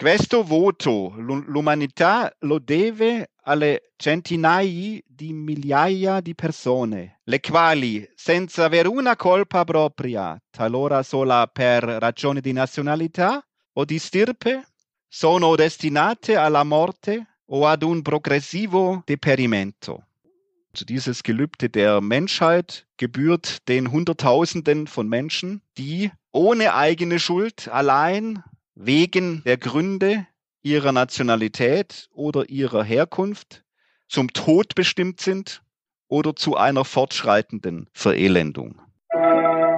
Questo voto l'umanità lo deve alle centinaia di migliaia di persone, le quali, senza avere una colpa propria, talora sola per ragione di nazionalità o di stirpe, sono destinate alla morte o ad un progressivo Deperimento. Dieses Gelübde der Menschheit gebührt den Hunderttausenden von Menschen, die ohne eigene Schuld allein wegen der Gründe ihrer Nationalität oder ihrer Herkunft zum Tod bestimmt sind oder zu einer fortschreitenden Verelendung. Musik